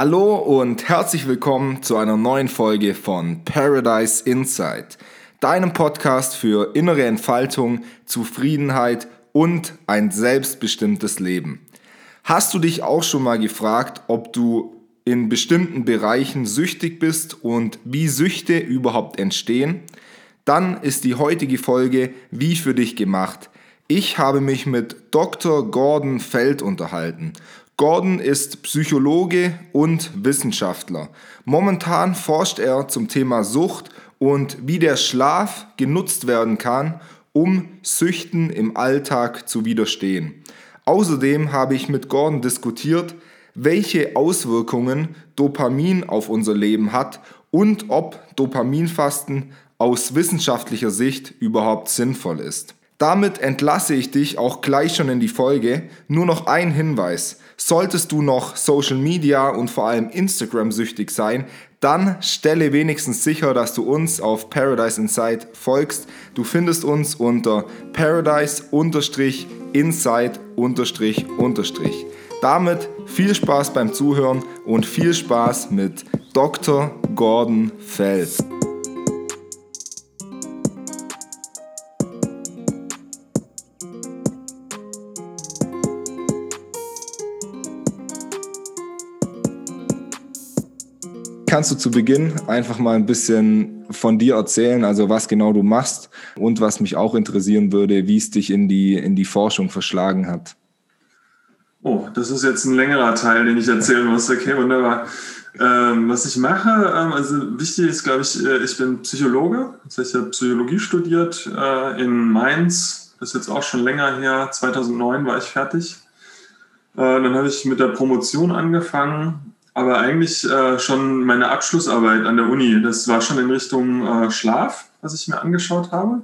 Hallo und herzlich willkommen zu einer neuen Folge von Paradise Insight, deinem Podcast für innere Entfaltung, Zufriedenheit und ein selbstbestimmtes Leben. Hast du dich auch schon mal gefragt, ob du in bestimmten Bereichen süchtig bist und wie Süchte überhaupt entstehen? Dann ist die heutige Folge wie für dich gemacht. Ich habe mich mit Dr. Gordon Feld unterhalten Gordon ist Psychologe und Wissenschaftler. Momentan forscht er zum Thema Sucht und wie der Schlaf genutzt werden kann, um Süchten im Alltag zu widerstehen. Außerdem habe ich mit Gordon diskutiert, welche Auswirkungen Dopamin auf unser Leben hat und ob Dopaminfasten aus wissenschaftlicher Sicht überhaupt sinnvoll ist. Damit entlasse ich dich auch gleich schon in die Folge. Nur noch ein Hinweis. Solltest du noch Social Media und vor allem Instagram süchtig sein, dann stelle wenigstens sicher, dass du uns auf Paradise Insight folgst. Du findest uns unter Paradise-Insight. Damit viel Spaß beim Zuhören und viel Spaß mit Dr. Gordon Feld. Kannst du zu Beginn einfach mal ein bisschen von dir erzählen, also was genau du machst und was mich auch interessieren würde, wie es dich in die, in die Forschung verschlagen hat? Oh, das ist jetzt ein längerer Teil, den ich erzählen muss. Okay, wunderbar. Ähm, was ich mache, ähm, also wichtig ist, glaube ich, äh, ich bin Psychologe. Heißt, ich habe Psychologie studiert äh, in Mainz. Das ist jetzt auch schon länger her. 2009 war ich fertig. Äh, dann habe ich mit der Promotion angefangen aber eigentlich äh, schon meine Abschlussarbeit an der Uni. Das war schon in Richtung äh, Schlaf, was ich mir angeschaut habe.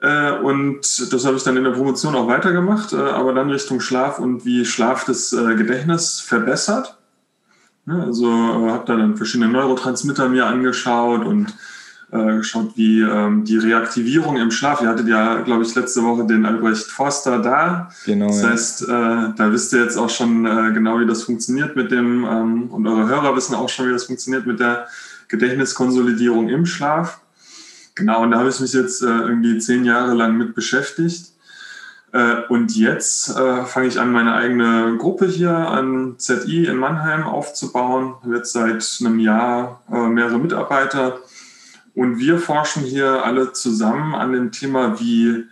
Äh, und das habe ich dann in der Promotion auch weitergemacht, äh, aber dann Richtung Schlaf und wie Schlaf das äh, Gedächtnis verbessert. Ja, also äh, habe da dann verschiedene Neurotransmitter mir angeschaut und geschaut, wie ähm, die Reaktivierung im Schlaf. Ihr hattet ja, glaube ich, letzte Woche den Albrecht Forster da. Genau. Das heißt, äh, da wisst ihr jetzt auch schon äh, genau, wie das funktioniert mit dem, ähm, und eure Hörer wissen auch schon, wie das funktioniert mit der Gedächtniskonsolidierung im Schlaf. Genau, und da habe ich mich jetzt äh, irgendwie zehn Jahre lang mit beschäftigt. Äh, und jetzt äh, fange ich an, meine eigene Gruppe hier an ZI in Mannheim aufzubauen. Jetzt seit einem Jahr mehrere Mitarbeiter und wir forschen hier alle zusammen an dem Thema, wie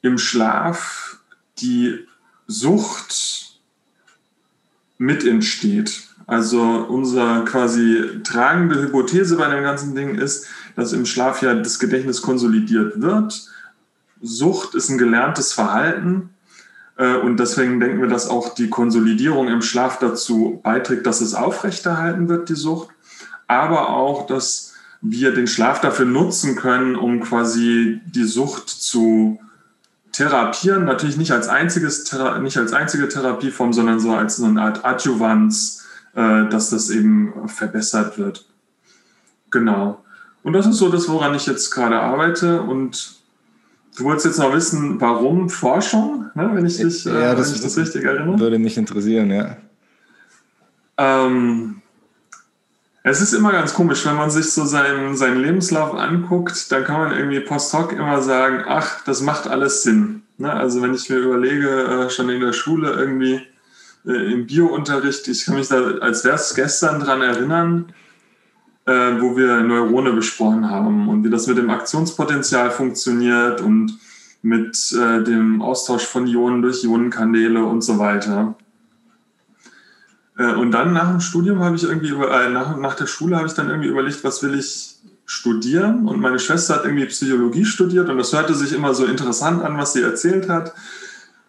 im Schlaf die Sucht mit entsteht. Also unsere quasi tragende Hypothese bei dem ganzen Ding ist, dass im Schlaf ja das Gedächtnis konsolidiert wird. Sucht ist ein gelerntes Verhalten äh, und deswegen denken wir, dass auch die Konsolidierung im Schlaf dazu beiträgt, dass es aufrechterhalten wird, die Sucht, aber auch, dass wir den Schlaf dafür nutzen können, um quasi die Sucht zu therapieren. Natürlich nicht als, einziges, nicht als einzige Therapieform, sondern so als so eine Art Adjuvanz, äh, dass das eben verbessert wird. Genau. Und das ist so das, woran ich jetzt gerade arbeite. Und du wolltest jetzt noch wissen, warum Forschung, ne, wenn ich dich ja, äh, das, wenn ich das richtig erinnere? Würde mich interessieren, ja. Ähm, es ist immer ganz komisch, wenn man sich so seinen, seinen Lebenslauf anguckt, dann kann man irgendwie post hoc immer sagen, ach, das macht alles Sinn. Ne? Also wenn ich mir überlege, äh, schon in der Schule irgendwie äh, im Biounterricht, ich kann mich da, als wäre es gestern dran erinnern, äh, wo wir Neurone besprochen haben und wie das mit dem Aktionspotenzial funktioniert und mit äh, dem Austausch von Ionen durch Ionenkanäle und so weiter. Äh, und dann nach dem Studium habe ich irgendwie, äh, nach, nach der Schule habe ich dann irgendwie überlegt, was will ich studieren? Und meine Schwester hat irgendwie Psychologie studiert und das hörte sich immer so interessant an, was sie erzählt hat.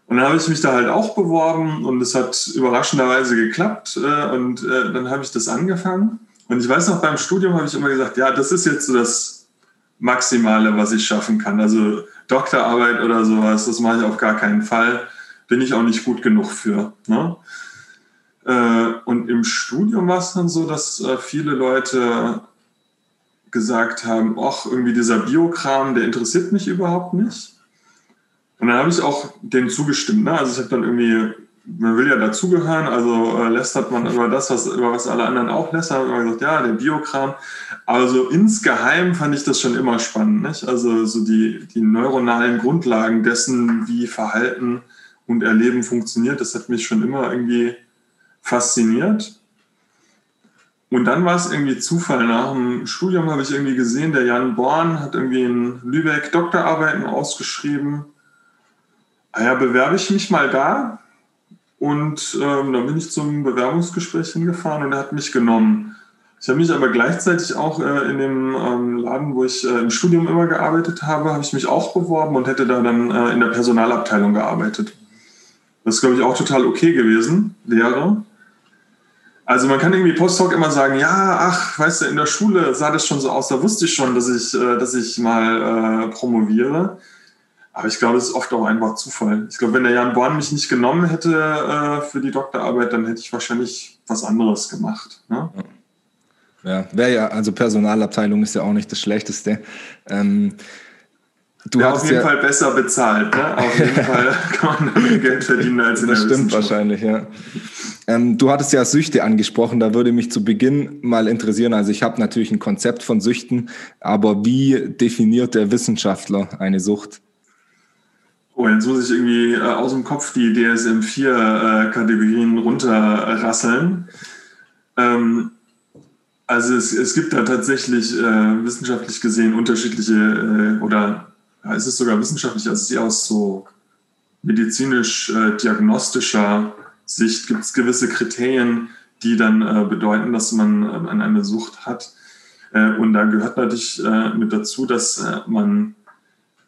Und dann habe ich mich da halt auch beworben und es hat überraschenderweise geklappt äh, und äh, dann habe ich das angefangen. Und ich weiß noch, beim Studium habe ich immer gesagt, ja, das ist jetzt so das Maximale, was ich schaffen kann. Also Doktorarbeit oder sowas, das mache ich auf gar keinen Fall. Bin ich auch nicht gut genug für. Ne? Äh, und im Studium war es dann so, dass äh, viele Leute gesagt haben, ach, irgendwie dieser Biokram, der interessiert mich überhaupt nicht. Und dann habe ich auch dem zugestimmt. Ne? Also ich habe dann irgendwie man will ja dazugehören, also äh, lästert man über das, was, über was alle anderen auch lästern. Hat man gesagt, ja, der Biokram. Aber so insgeheim fand ich das schon immer spannend. Nicht? Also so die, die neuronalen Grundlagen dessen, wie Verhalten und Erleben funktioniert, das hat mich schon immer irgendwie fasziniert. Und dann war es irgendwie Zufall. Nach dem Studium habe ich irgendwie gesehen, der Jan Born hat irgendwie in Lübeck Doktorarbeiten ausgeschrieben. Ah ja, bewerbe ich mich mal da und ähm, dann bin ich zum Bewerbungsgespräch hingefahren und er hat mich genommen. Ich habe mich aber gleichzeitig auch äh, in dem ähm, Laden, wo ich äh, im Studium immer gearbeitet habe, habe ich mich auch beworben und hätte da dann äh, in der Personalabteilung gearbeitet. Das ist, glaube ich, auch total okay gewesen, Lehre. Also man kann irgendwie Postdoc immer sagen, ja, ach, weißt du, in der Schule sah das schon so aus, da wusste ich schon, dass ich, äh, dass ich mal äh, promoviere. Aber ich glaube, es ist oft auch einfach Zufall. Ich glaube, wenn der Jan Born mich nicht genommen hätte äh, für die Doktorarbeit, dann hätte ich wahrscheinlich was anderes gemacht. Ne? Ja, wäre ja, also Personalabteilung ist ja auch nicht das Schlechteste. Ähm, du ja, auf jeden ja, Fall besser bezahlt. Ne? Auf jeden Fall kann man mehr Geld verdienen als in das der Das stimmt wahrscheinlich, ja. Ähm, du hattest ja Süchte angesprochen, da würde mich zu Beginn mal interessieren. Also ich habe natürlich ein Konzept von Süchten, aber wie definiert der Wissenschaftler eine Sucht? Oh, jetzt muss ich irgendwie äh, aus dem Kopf die DSM-4-Kategorien äh, runterrasseln. Ähm, also es, es gibt da tatsächlich äh, wissenschaftlich gesehen unterschiedliche, äh, oder ja, es ist sogar wissenschaftlich, also eher aus so medizinisch-diagnostischer äh, Sicht gibt es gewisse Kriterien, die dann äh, bedeuten, dass man an eine Sucht hat. und da gehört natürlich mit dazu, dass man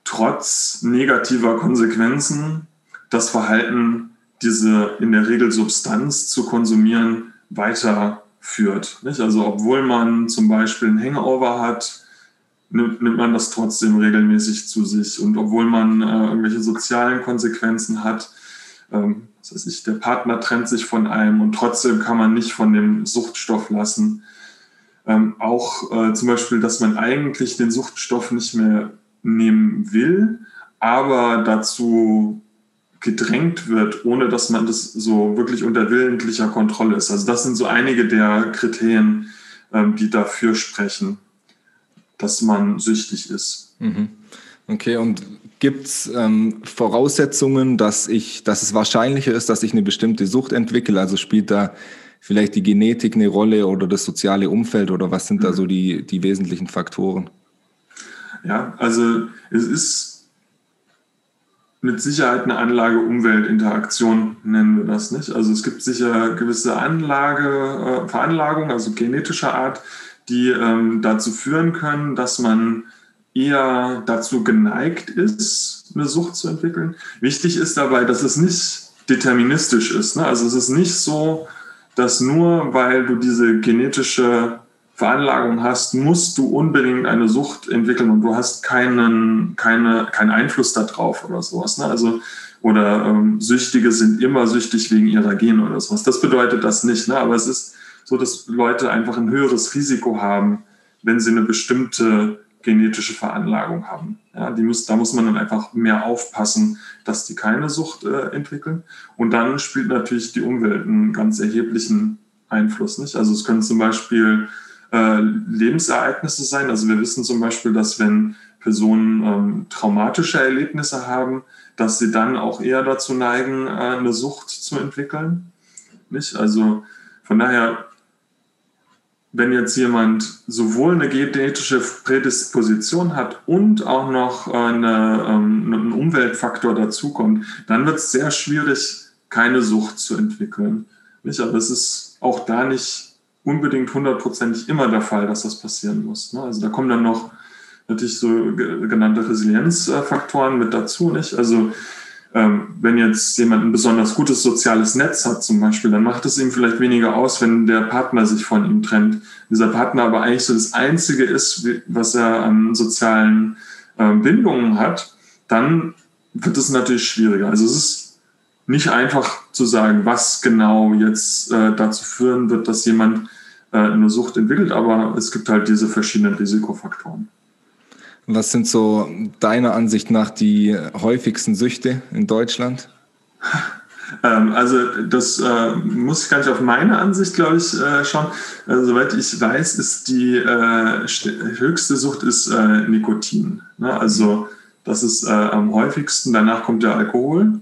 trotz negativer Konsequenzen das Verhalten, diese in der Regel Substanz zu konsumieren, weiterführt. Nicht? Also obwohl man zum Beispiel ein Hangover hat, nimmt, nimmt man das trotzdem regelmäßig zu sich. Und obwohl man äh, irgendwelche sozialen Konsequenzen hat, ähm, das heißt ich, der Partner trennt sich von einem und trotzdem kann man nicht von dem Suchtstoff lassen. Ähm, auch äh, zum Beispiel, dass man eigentlich den Suchtstoff nicht mehr nehmen will, aber dazu gedrängt wird, ohne dass man das so wirklich unter willentlicher Kontrolle ist. Also das sind so einige der Kriterien, ähm, die dafür sprechen, dass man süchtig ist. Mhm. Okay, und gibt es ähm, Voraussetzungen, dass, ich, dass es wahrscheinlicher ist, dass ich eine bestimmte Sucht entwickle? Also spielt da vielleicht die Genetik eine Rolle oder das soziale Umfeld oder was sind da mhm. so die, die wesentlichen Faktoren? Ja, also es ist mit Sicherheit eine Anlage-Umwelt-Interaktion, nennen wir das nicht. Also es gibt sicher gewisse Anlage, äh, Veranlagungen, also genetischer Art, die ähm, dazu führen können, dass man eher dazu geneigt ist, eine Sucht zu entwickeln. Wichtig ist dabei, dass es nicht deterministisch ist. Ne? Also es ist nicht so, dass nur weil du diese genetische Veranlagung hast, musst du unbedingt eine Sucht entwickeln und du hast keinen, keine, keinen Einfluss darauf oder sowas. Ne? Also, oder ähm, Süchtige sind immer süchtig wegen ihrer Gene oder sowas. Das bedeutet das nicht. Ne? Aber es ist so, dass Leute einfach ein höheres Risiko haben, wenn sie eine bestimmte genetische Veranlagung haben. Ja, die muss, da muss man dann einfach mehr aufpassen, dass die keine Sucht äh, entwickeln. Und dann spielt natürlich die Umwelt einen ganz erheblichen Einfluss. Nicht? Also es können zum Beispiel äh, Lebensereignisse sein. Also wir wissen zum Beispiel, dass wenn Personen ähm, traumatische Erlebnisse haben, dass sie dann auch eher dazu neigen, äh, eine Sucht zu entwickeln. Nicht? Also von daher, wenn jetzt jemand sowohl eine genetische Prädisposition hat und auch noch eine, ähm, einen Umweltfaktor dazukommt, dann wird es sehr schwierig, keine Sucht zu entwickeln. Nicht? Aber es ist auch da nicht unbedingt hundertprozentig immer der Fall, dass das passieren muss. Ne? Also da kommen dann noch natürlich so genannte Resilienzfaktoren mit dazu. Nicht? Also wenn jetzt jemand ein besonders gutes soziales Netz hat zum Beispiel, dann macht es ihm vielleicht weniger aus, wenn der Partner sich von ihm trennt. Dieser Partner aber eigentlich so das Einzige ist, was er an sozialen ähm, Bindungen hat, dann wird es natürlich schwieriger. Also es ist nicht einfach zu sagen, was genau jetzt äh, dazu führen wird, dass jemand äh, eine Sucht entwickelt, aber es gibt halt diese verschiedenen Risikofaktoren. Was sind so deiner Ansicht nach die häufigsten Süchte in Deutschland? Ähm, also das äh, muss ich gar nicht auf meine Ansicht, glaube ich, äh, schauen. Äh, soweit ich weiß, ist die äh, höchste Sucht ist äh, Nikotin. Ne? Also das ist äh, am häufigsten. Danach kommt der Alkohol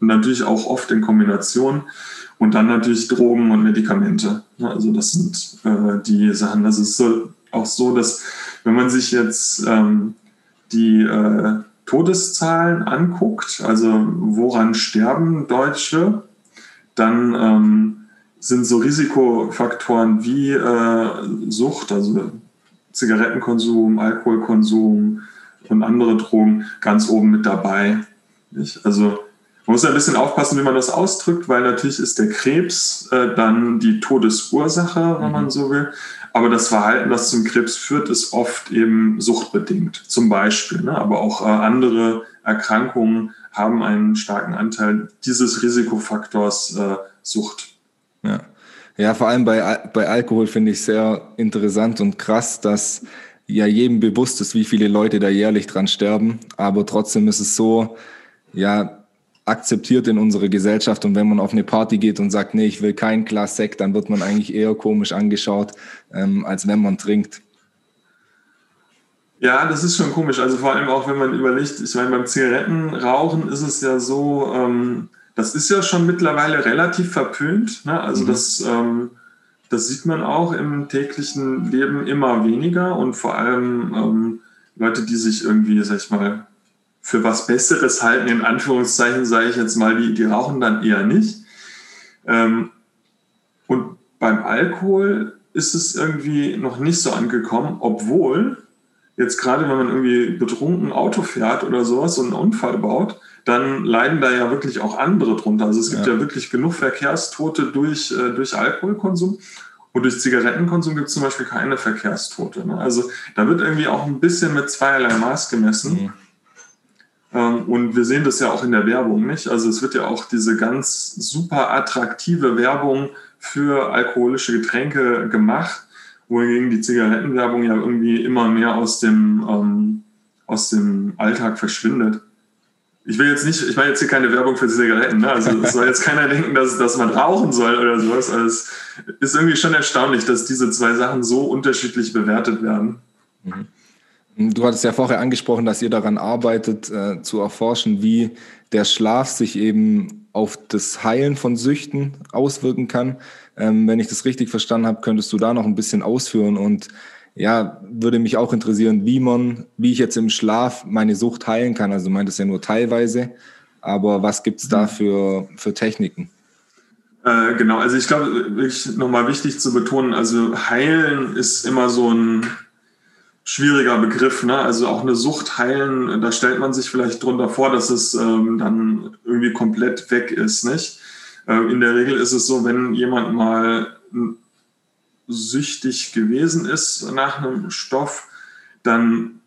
und natürlich auch oft in Kombination. Und dann natürlich Drogen und Medikamente. Ne? Also das sind die Sachen. Das ist so, auch so, dass wenn man sich jetzt ähm, die Todeszahlen anguckt, also woran sterben Deutsche, dann ähm, sind so Risikofaktoren wie äh, Sucht, also Zigarettenkonsum, Alkoholkonsum und andere Drogen ganz oben mit dabei. Nicht? Also man muss ein bisschen aufpassen, wie man das ausdrückt, weil natürlich ist der Krebs äh, dann die Todesursache, wenn man mhm. so will. Aber das Verhalten, das zum Krebs führt, ist oft eben suchtbedingt, zum Beispiel. Ne? Aber auch äh, andere Erkrankungen haben einen starken Anteil dieses Risikofaktors äh, Sucht. Ja. ja, vor allem bei, bei Alkohol finde ich sehr interessant und krass, dass ja jedem bewusst ist, wie viele Leute da jährlich dran sterben. Aber trotzdem ist es so, ja, akzeptiert in unserer Gesellschaft. Und wenn man auf eine Party geht und sagt, nee, ich will kein Glas Sekt, dann wird man eigentlich eher komisch angeschaut, ähm, als wenn man trinkt. Ja, das ist schon komisch. Also vor allem auch, wenn man überlegt, ich meine, beim Zigarettenrauchen ist es ja so, ähm, das ist ja schon mittlerweile relativ verpönt. Ne? Also mhm. das, ähm, das sieht man auch im täglichen Leben immer weniger und vor allem ähm, Leute, die sich irgendwie, sag ich mal, für was Besseres halten, in Anführungszeichen, sage ich jetzt mal, die, die rauchen dann eher nicht. Ähm, und beim Alkohol ist es irgendwie noch nicht so angekommen, obwohl jetzt gerade, wenn man irgendwie betrunken Auto fährt oder sowas und einen Unfall baut, dann leiden da ja wirklich auch andere drunter. Also es gibt ja, ja wirklich genug Verkehrstote durch, äh, durch Alkoholkonsum. Und durch Zigarettenkonsum gibt es zum Beispiel keine Verkehrstote. Ne? Also da wird irgendwie auch ein bisschen mit zweierlei Maß gemessen. Mhm. Ähm, und wir sehen das ja auch in der Werbung, nicht? Also es wird ja auch diese ganz super attraktive Werbung für alkoholische Getränke gemacht, wohingegen die Zigarettenwerbung ja irgendwie immer mehr aus dem, ähm, aus dem Alltag verschwindet. Ich will jetzt nicht, ich meine jetzt hier keine Werbung für Zigaretten, ne? also es soll jetzt keiner denken, dass, dass man rauchen soll oder sowas. Also es ist irgendwie schon erstaunlich, dass diese zwei Sachen so unterschiedlich bewertet werden. Mhm. Du hattest ja vorher angesprochen, dass ihr daran arbeitet, äh, zu erforschen, wie der Schlaf sich eben auf das Heilen von Süchten auswirken kann. Ähm, wenn ich das richtig verstanden habe, könntest du da noch ein bisschen ausführen und ja, würde mich auch interessieren, wie man, wie ich jetzt im Schlaf meine Sucht heilen kann. Also du meintest ja nur teilweise, aber was gibt es da mhm. für, für Techniken? Äh, genau, also ich glaube, wirklich nochmal wichtig zu betonen, also heilen ist immer so ein schwieriger Begriff. Ne? Also auch eine Sucht heilen, da stellt man sich vielleicht drunter vor, dass es ähm, dann irgendwie komplett weg ist. Nicht? Äh, in der Regel ist es so, wenn jemand mal süchtig gewesen ist nach einem Stoff, dann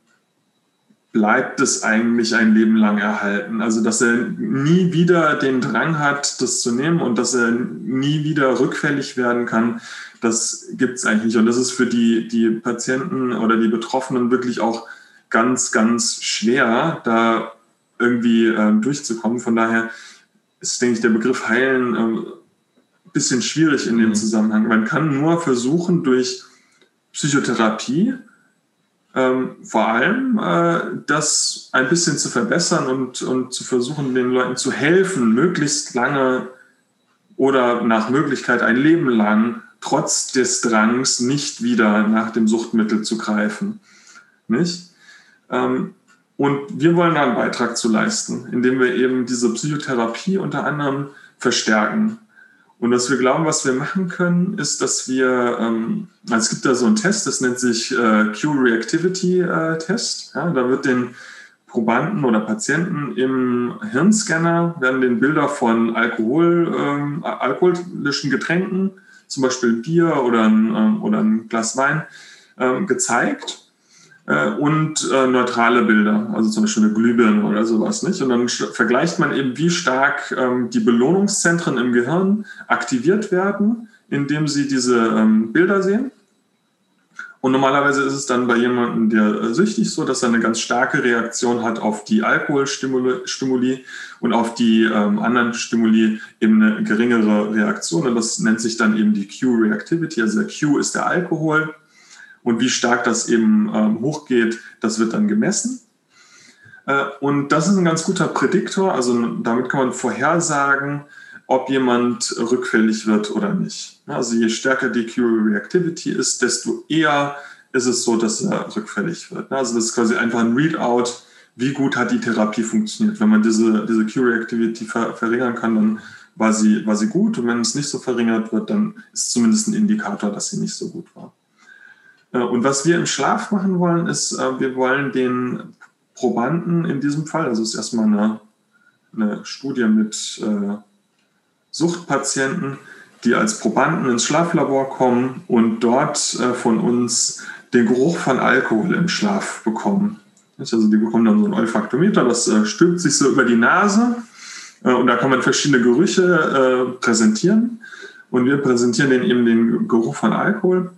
bleibt es eigentlich ein Leben lang erhalten. Also dass er nie wieder den Drang hat, das zu nehmen und dass er nie wieder rückfällig werden kann, das gibt es eigentlich nicht. Und das ist für die, die Patienten oder die Betroffenen wirklich auch ganz, ganz schwer, da irgendwie ähm, durchzukommen. Von daher ist, denke ich, der Begriff heilen ähm, ein bisschen schwierig in dem mhm. Zusammenhang. Man kann nur versuchen, durch Psychotherapie ähm, vor allem äh, das ein bisschen zu verbessern und, und zu versuchen, den Leuten zu helfen, möglichst lange oder nach Möglichkeit ein Leben lang trotz des Drangs nicht wieder nach dem Suchtmittel zu greifen. Nicht? Ähm, und wir wollen da einen Beitrag zu leisten, indem wir eben diese Psychotherapie unter anderem verstärken. Und was wir glauben, was wir machen können, ist, dass wir, ähm, also es gibt da so einen Test, das nennt sich äh, Q-Reactivity-Test. Äh, ja, da wird den Probanden oder Patienten im Hirnscanner werden den Bilder von Alkohol, ähm, alkoholischen Getränken zum Beispiel Bier oder ein, ähm, oder ein Glas Wein ähm, gezeigt äh, und äh, neutrale Bilder, also zum Beispiel eine Glühbirne oder sowas. Nicht? Und dann vergleicht man eben, wie stark ähm, die Belohnungszentren im Gehirn aktiviert werden, indem sie diese Bilder sehen. Und normalerweise ist es dann bei jemandem, der süchtig so, dass er eine ganz starke Reaktion hat auf die Alkoholstimuli und auf die ähm, anderen Stimuli eben eine geringere Reaktion. Und das nennt sich dann eben die Q-Reactivity. Also der Q ist der Alkohol. Und wie stark das eben ähm, hochgeht, das wird dann gemessen. Äh, und das ist ein ganz guter Prädiktor. Also damit kann man vorhersagen, ob jemand rückfällig wird oder nicht. Also je stärker die Q-Reactivity ist, desto eher ist es so, dass er rückfällig wird. Also das ist quasi einfach ein Readout, wie gut hat die Therapie funktioniert. Wenn man diese, diese Q-Reactivity ver verringern kann, dann war sie, war sie gut. Und wenn es nicht so verringert wird, dann ist es zumindest ein Indikator, dass sie nicht so gut war. Äh, und was wir im Schlaf machen wollen, ist, äh, wir wollen den Probanden in diesem Fall, also es ist erstmal eine, eine Studie mit äh, Suchtpatienten, die als Probanden ins Schlaflabor kommen und dort äh, von uns den Geruch von Alkohol im Schlaf bekommen. Also die bekommen dann so ein Olfaktometer, das äh, stülpt sich so über die Nase äh, und da kann man verschiedene Gerüche präsentieren und wir präsentieren denen eben den Geruch von Alkohol.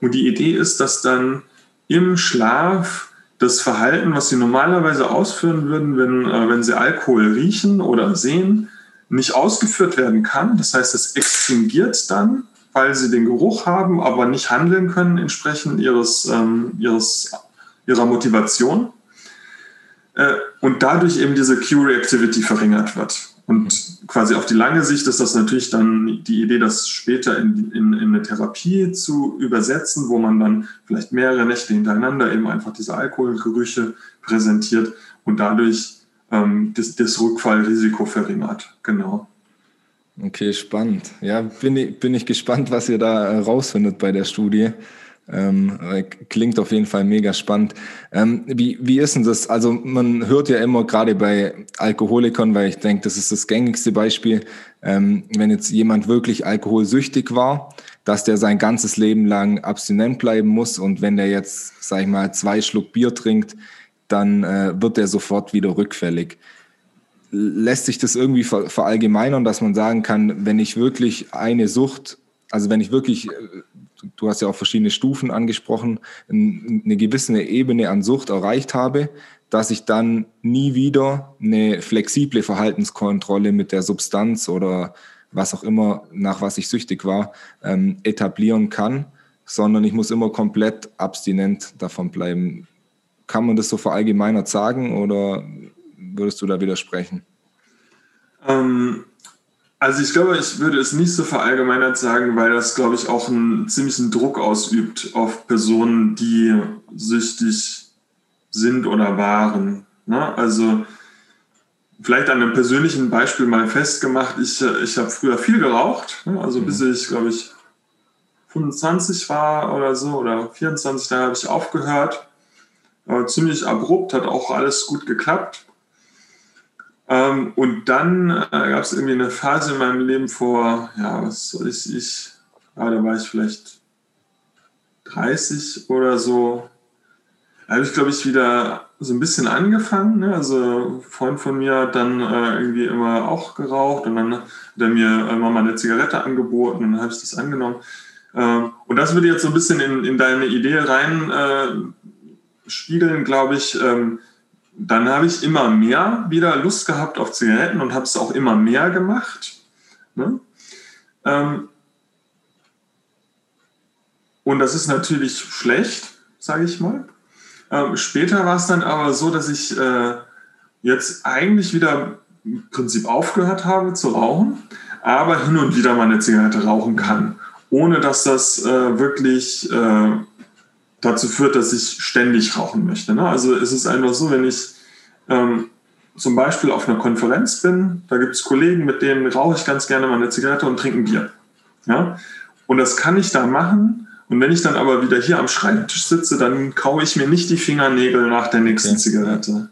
Und die Idee ist, dass dann im Schlaf das Verhalten, was sie normalerweise ausführen würden, wenn, wenn sie Alkohol riechen oder sehen, nicht ausgeführt werden kann. Das heißt, es extinguiert dann, weil sie den Geruch haben, aber nicht handeln können entsprechend ihres, ähm, ihres, ihrer Motivation. Äh, und dadurch eben diese Q-Reactivity verringert wird. Und quasi auf die lange Sicht ist das natürlich dann die Idee, das später in, in, in, eine Therapie zu übersetzen, wo man dann vielleicht mehrere Nächte hintereinander eben einfach diese Alkoholgerüche präsentiert und dadurch ähm, das, das Rückfallrisiko verringert. Genau. Okay, spannend. Ja, bin ich, bin ich gespannt, was ihr da äh, rausfindet bei der Studie. Ähm, klingt auf jeden Fall mega spannend. Ähm, wie, wie ist denn das? Also man hört ja immer gerade bei Alkoholikern, weil ich denke, das ist das gängigste Beispiel, ähm, wenn jetzt jemand wirklich alkoholsüchtig war, dass der sein ganzes Leben lang abstinent bleiben muss und wenn der jetzt, sag ich mal, zwei Schluck Bier trinkt, dann äh, wird er sofort wieder rückfällig. Lässt sich das irgendwie ver verallgemeinern, dass man sagen kann, wenn ich wirklich eine Sucht, also wenn ich wirklich, äh, du hast ja auch verschiedene Stufen angesprochen, eine gewisse Ebene an Sucht erreicht habe, dass ich dann nie wieder eine flexible Verhaltenskontrolle mit der Substanz oder was auch immer, nach was ich süchtig war, ähm, etablieren kann, sondern ich muss immer komplett abstinent davon bleiben. Kann man das so verallgemeinert sagen oder würdest du da widersprechen? Ähm, also ich glaube, ich würde es nicht so verallgemeinert sagen, weil das, glaube ich, auch einen ziemlichen Druck ausübt auf Personen, die süchtig sind oder waren. Ne? Also vielleicht an einem persönlichen Beispiel mal festgemacht, ich, ich habe früher viel geraucht, ne? also mhm. bis ich, glaube ich, 25 war oder so oder 24, da habe ich aufgehört äh, ziemlich abrupt, hat auch alles gut geklappt. Ähm, und dann äh, gab es irgendwie eine Phase in meinem Leben vor, ja, was soll ich, ich ja, da war ich vielleicht 30 oder so. Da habe ich, glaube ich, wieder so ein bisschen angefangen. Ne? Also ein Freund von mir hat dann äh, irgendwie immer auch geraucht und dann hat er mir immer mal eine Zigarette angeboten und dann habe ich das angenommen. Ähm, und das würde jetzt so ein bisschen in, in deine Idee rein äh, spiegeln, glaube ich, ähm, dann habe ich immer mehr wieder Lust gehabt auf Zigaretten und habe es auch immer mehr gemacht. Ne? Ähm, und das ist natürlich schlecht, sage ich mal. Ähm, später war es dann aber so, dass ich äh, jetzt eigentlich wieder im Prinzip aufgehört habe zu rauchen, aber hin und wieder mal eine Zigarette rauchen kann, ohne dass das äh, wirklich äh, dazu führt, dass ich ständig rauchen möchte. Ne? Also es ist einfach so, wenn ich ähm, zum Beispiel auf einer Konferenz bin, da gibt es Kollegen, mit denen rauche ich ganz gerne mal eine Zigarette und trinke ein Bier. Ja? Und das kann ich da machen. Und wenn ich dann aber wieder hier am Schreibtisch sitze, dann kaue ich mir nicht die Fingernägel nach der nächsten okay. Zigarette.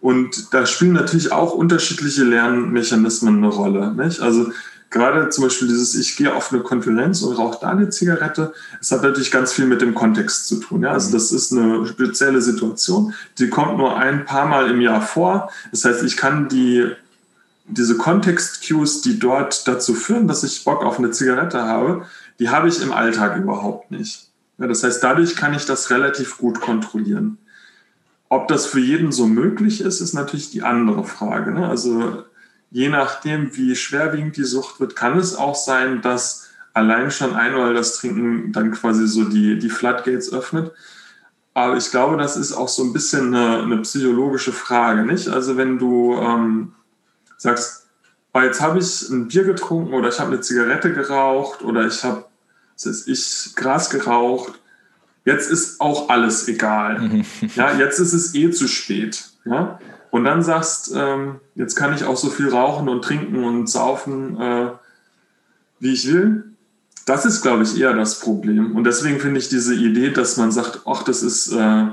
Und da spielen natürlich auch unterschiedliche Lernmechanismen eine Rolle. Nicht? Also gerade zum Beispiel dieses, ich gehe auf eine Konferenz und rauche da eine Zigarette, es hat natürlich ganz viel mit dem Kontext zu tun. Ja? Also mhm. das ist eine spezielle Situation, die kommt nur ein paar Mal im Jahr vor. Das heißt, ich kann die, diese Kontext-Cues, die dort dazu führen, dass ich Bock auf eine Zigarette habe, die habe ich im Alltag überhaupt nicht. Ja, das heißt, dadurch kann ich das relativ gut kontrollieren. Ob das für jeden so möglich ist, ist natürlich die andere Frage. Ne? Also je nachdem, wie schwerwiegend die Sucht wird, kann es auch sein, dass allein schon ein oder das Trinken dann quasi so die, die Floodgates öffnet. Aber ich glaube, das ist auch so ein bisschen eine, eine psychologische Frage, nicht? Also wenn du ähm, sagst, oh, jetzt habe ich ein Bier getrunken oder ich habe eine Zigarette geraucht oder ich habe, ich Gras geraucht, jetzt ist auch alles egal. Mhm. ja, jetzt ist es eh zu spät. Ja? Und dann sagst, ähm, jetzt kann ich auch so viel rauchen und trinken und saufen, äh, wie ich will das ist, glaube ich, eher das Problem. Und deswegen finde ich diese Idee, dass man sagt, ach, das ist, äh,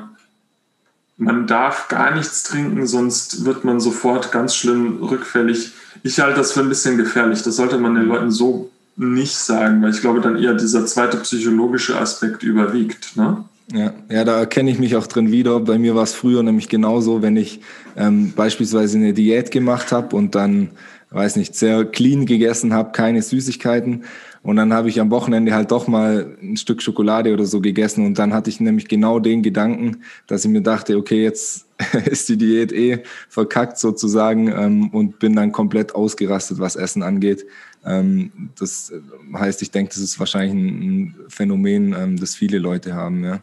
man darf gar nichts trinken, sonst wird man sofort ganz schlimm rückfällig. Ich halte das für ein bisschen gefährlich. Das sollte man den Leuten so nicht sagen, weil ich glaube, dann eher dieser zweite psychologische Aspekt überwiegt. Ne? Ja, ja, da erkenne ich mich auch drin wieder. Bei mir war es früher nämlich genauso, wenn ich ähm, beispielsweise eine Diät gemacht habe und dann, weiß nicht, sehr clean gegessen habe, keine Süßigkeiten, und dann habe ich am Wochenende halt doch mal ein Stück Schokolade oder so gegessen. Und dann hatte ich nämlich genau den Gedanken, dass ich mir dachte, okay, jetzt ist die Diät eh verkackt sozusagen ähm, und bin dann komplett ausgerastet, was Essen angeht. Ähm, das heißt, ich denke, das ist wahrscheinlich ein Phänomen, ähm, das viele Leute haben, ja.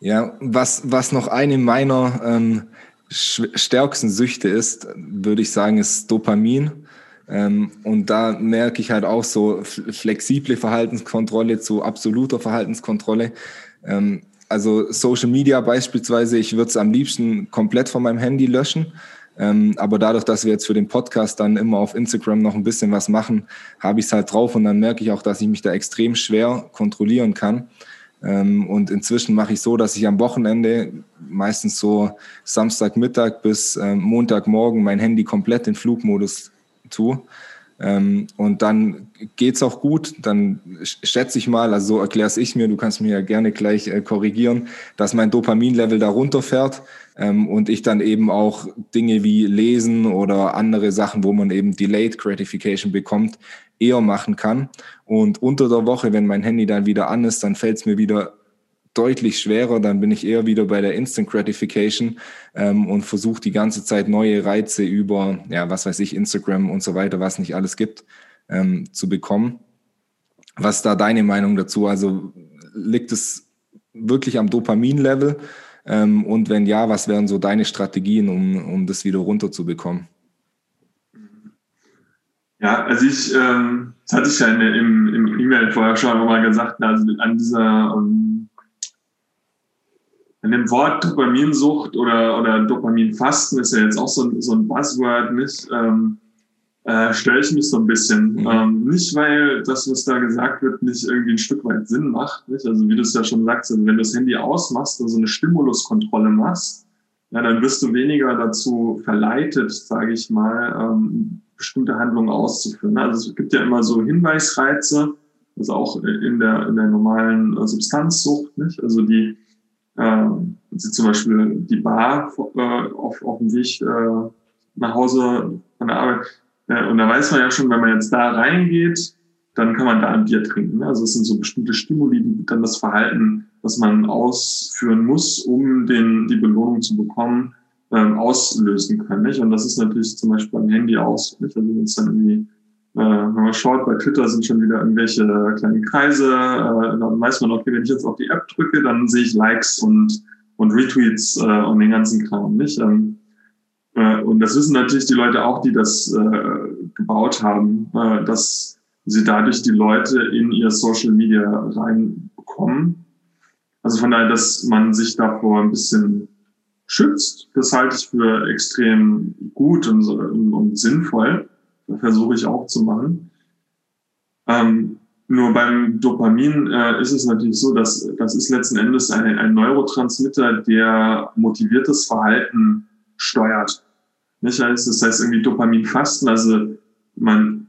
Ja, was, was noch eine meiner ähm, stärksten Süchte ist, würde ich sagen, ist Dopamin. Ähm, und da merke ich halt auch so flexible Verhaltenskontrolle zu absoluter Verhaltenskontrolle. Ähm, also Social Media beispielsweise, ich würde es am liebsten komplett von meinem Handy löschen. Ähm, aber dadurch, dass wir jetzt für den Podcast dann immer auf Instagram noch ein bisschen was machen, habe ich es halt drauf und dann merke ich auch, dass ich mich da extrem schwer kontrollieren kann. Ähm, und inzwischen mache ich so, dass ich am Wochenende, meistens so Samstagmittag bis äh, Montagmorgen, mein Handy komplett in Flugmodus zu. Ähm, und dann geht's auch gut. Dann schätze ich mal, also so erkläre ich mir, du kannst mir ja gerne gleich äh, korrigieren, dass mein Dopaminlevel da runterfährt ähm, und ich dann eben auch Dinge wie Lesen oder andere Sachen, wo man eben Delayed Gratification bekommt, eher machen kann. Und unter der Woche, wenn mein Handy dann wieder an ist, dann fällt es mir wieder deutlich schwerer. Dann bin ich eher wieder bei der Instant Gratification ähm, und versuche die ganze Zeit neue Reize über, ja, was weiß ich, Instagram und so weiter, was nicht alles gibt, ähm, zu bekommen. Was ist da deine Meinung dazu? Also liegt es wirklich am Dopamin-Level? Ähm, und wenn ja, was wären so deine Strategien, um, um das wieder runterzubekommen? Ja, also ich, ähm, das hatte ich ja in, im, im E-Mail vorher schon mal gesagt, also an dieser ähm, an dem Wort Dopaminsucht oder, oder Dopaminfasten ist ja jetzt auch so ein, so ein Buzzword, nicht? Ähm, äh, stelle ich mich so ein bisschen. Mhm. Ähm, nicht, weil das, was da gesagt wird, nicht irgendwie ein Stück weit Sinn macht. Nicht? Also wie du es ja schon sagst, also wenn du das Handy ausmachst, also eine Stimuluskontrolle machst, ja, dann wirst du weniger dazu verleitet, sage ich mal, ähm, bestimmte Handlungen auszuführen. Also es gibt ja immer so Hinweisreize, also auch in der, in der normalen äh, Substanzsucht, nicht? Also die äh, sie zum Beispiel die Bar äh, auf, auf dem Weg äh, nach Hause von der Arbeit. Äh, und da weiß man ja schon, wenn man jetzt da reingeht, dann kann man da ein Bier trinken. Ne? Also es sind so bestimmte Stimuli, die dann das Verhalten, das man ausführen muss, um den, die Belohnung zu bekommen, ähm, auslösen können. Nicht? Und das ist natürlich zum Beispiel beim Handy aus. Nicht? Also wenn es dann irgendwie äh, wenn man schaut, bei Twitter sind schon wieder irgendwelche kleinen Kreise. Äh, dann weiß man, okay, wenn ich jetzt auf die App drücke, dann sehe ich Likes und, und Retweets äh, und den ganzen Kram, nicht? Ähm, äh, und das wissen natürlich die Leute auch, die das äh, gebaut haben, äh, dass sie dadurch die Leute in ihr Social Media reinbekommen. Also von daher, dass man sich davor ein bisschen schützt, das halte ich für extrem gut und, und sinnvoll versuche ich auch zu machen. Ähm, nur beim Dopamin äh, ist es natürlich so, dass das ist letzten Endes ein, ein Neurotransmitter, der motiviertes Verhalten steuert. Nicht? Das heißt irgendwie Dopaminfasten, also man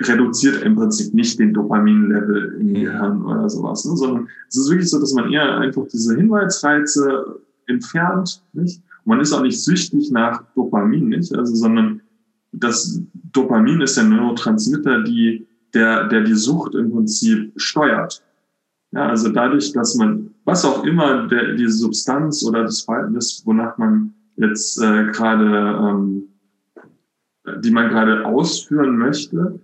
reduziert im Prinzip nicht den Dopaminlevel im. Gehirn oder sowas, ne? sondern es ist wirklich so, dass man eher einfach diese Hinweisreize entfernt. Nicht? Man ist auch nicht süchtig nach Dopamin, nicht? Also, sondern das Dopamin ist der Neurotransmitter, die der, der die Sucht im Prinzip steuert. Ja, also dadurch, dass man, was auch immer der, diese Substanz oder das Verhalten ist, wonach man jetzt äh, gerade, ähm, die man gerade ausführen möchte,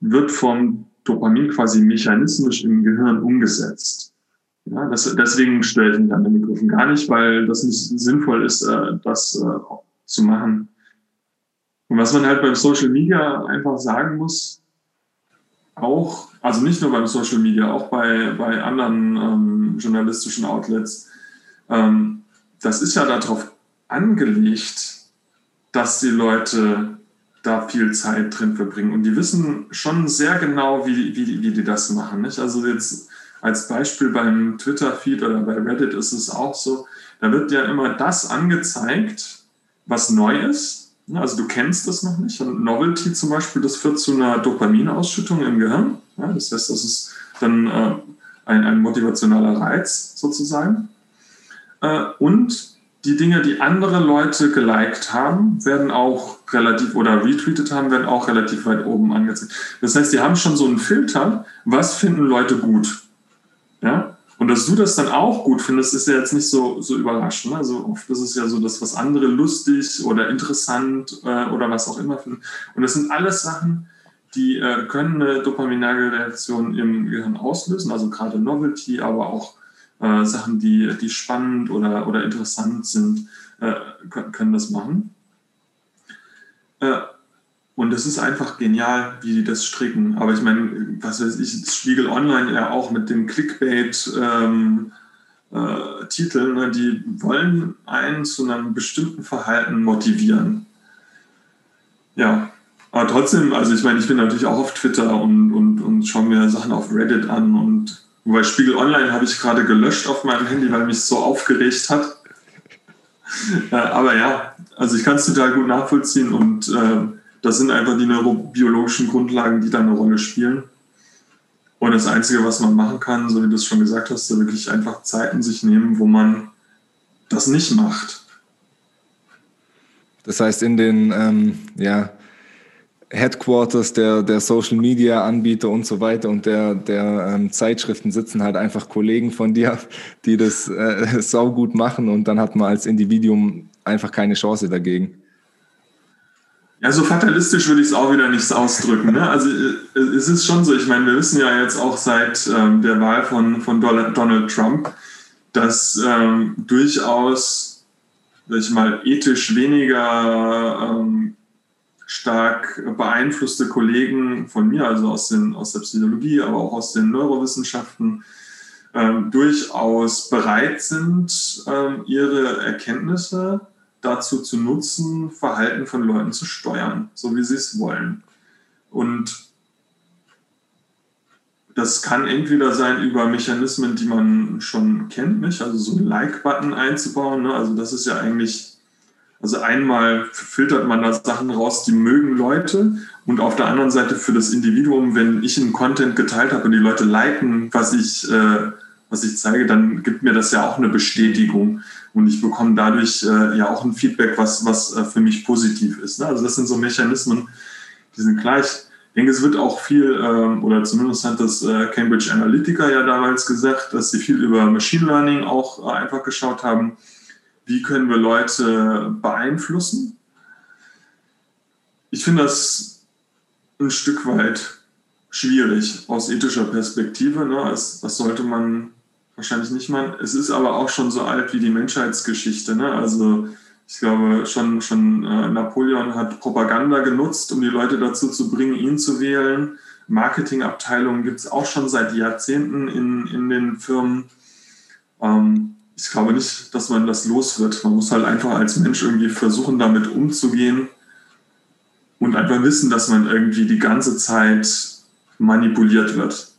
wird vom Dopamin quasi mechanistisch im Gehirn umgesetzt. Ja, das, deswegen stelle ich mich an den Begriffen gar nicht, weil das nicht sinnvoll ist, äh, das äh, zu machen. Und was man halt beim Social Media einfach sagen muss, auch, also nicht nur beim Social Media, auch bei, bei anderen ähm, journalistischen Outlets, ähm, das ist ja darauf angelegt, dass die Leute da viel Zeit drin verbringen. Und die wissen schon sehr genau, wie, wie, wie die das machen. Nicht? Also jetzt als Beispiel beim Twitter-Feed oder bei Reddit ist es auch so, da wird ja immer das angezeigt, was neu ist also du kennst das noch nicht. Und Novelty zum Beispiel, das führt zu einer Dopaminausschüttung im Gehirn. Das heißt, das ist dann äh, ein, ein motivationaler Reiz sozusagen. Äh, und die Dinge, die andere Leute geliked haben, werden auch relativ oder retweetet haben, werden auch relativ weit oben angezeigt. Das heißt, die haben schon so einen Filter, was finden Leute gut. Ja? Und dass du das dann auch gut findest, ist ja jetzt nicht so, so überraschend. Ne? Also oft ist es ja so, dass was andere lustig oder interessant äh, oder was auch immer finden. Und das sind alles Sachen, die äh, können eine dopaminerge Reaktion im Gehirn auslösen, also gerade Novelty, aber auch äh, Sachen, die, die spannend oder, oder interessant sind, äh, können, können das machen. Und es ist einfach genial, wie die das stricken. Aber ich meine, was weiß ich, Spiegel Online ja auch mit dem Clickbait ähm, äh, ne, die wollen einen zu einem bestimmten Verhalten motivieren. Ja, aber trotzdem, also ich meine, ich bin natürlich auch auf Twitter und, und, und schaue mir Sachen auf Reddit an und bei Spiegel Online habe ich gerade gelöscht auf meinem Handy, weil mich so aufgeregt hat. äh, aber ja, also ich kann es total gut nachvollziehen und äh, das sind einfach die neurobiologischen Grundlagen, die da eine Rolle spielen. Und das Einzige, was man machen kann, so wie du es schon gesagt hast, ist wirklich einfach Zeiten sich nehmen, wo man das nicht macht. Das heißt, in den ähm, ja, Headquarters der, der Social Media Anbieter und so weiter und der, der ähm, Zeitschriften sitzen halt einfach Kollegen von dir, die das äh, saugut machen und dann hat man als Individuum einfach keine Chance dagegen. Ja, so fatalistisch würde ich es auch wieder nicht ausdrücken. Ne? Also äh, es ist schon so, ich meine, wir wissen ja jetzt auch seit ähm, der Wahl von, von Donald Trump, dass ähm, durchaus, sag ich mal, ethisch weniger ähm, stark beeinflusste Kollegen von mir, also aus, den, aus der Psychologie, aber auch aus den Neurowissenschaften, ähm, durchaus bereit sind, ähm, ihre Erkenntnisse dazu zu nutzen, Verhalten von Leuten zu steuern, so wie sie es wollen. Und das kann entweder sein über Mechanismen, die man schon kennt, nicht? also so einen Like-Button einzubauen. Ne? Also das ist ja eigentlich, also einmal filtert man da Sachen raus, die mögen Leute und auf der anderen Seite für das Individuum, wenn ich einen Content geteilt habe und die Leute liken, was ich, äh, was ich zeige, dann gibt mir das ja auch eine Bestätigung. Und ich bekomme dadurch äh, ja auch ein Feedback, was, was äh, für mich positiv ist. Ne? Also das sind so Mechanismen, die sind gleich. Ich denke, es wird auch viel, ähm, oder zumindest hat das äh, Cambridge Analytica ja damals gesagt, dass sie viel über Machine Learning auch äh, einfach geschaut haben, wie können wir Leute beeinflussen. Ich finde das ein Stück weit schwierig aus ethischer Perspektive. Ne? Das, das sollte man wahrscheinlich nicht mal. Es ist aber auch schon so alt wie die Menschheitsgeschichte. Ne? Also ich glaube, schon, schon äh, Napoleon hat Propaganda genutzt, um die Leute dazu zu bringen, ihn zu wählen. Marketingabteilungen gibt es auch schon seit Jahrzehnten in, in den Firmen. Ähm, ich glaube nicht, dass man das los wird. Man muss halt einfach als Mensch irgendwie versuchen, damit umzugehen und einfach wissen, dass man irgendwie die ganze Zeit manipuliert wird.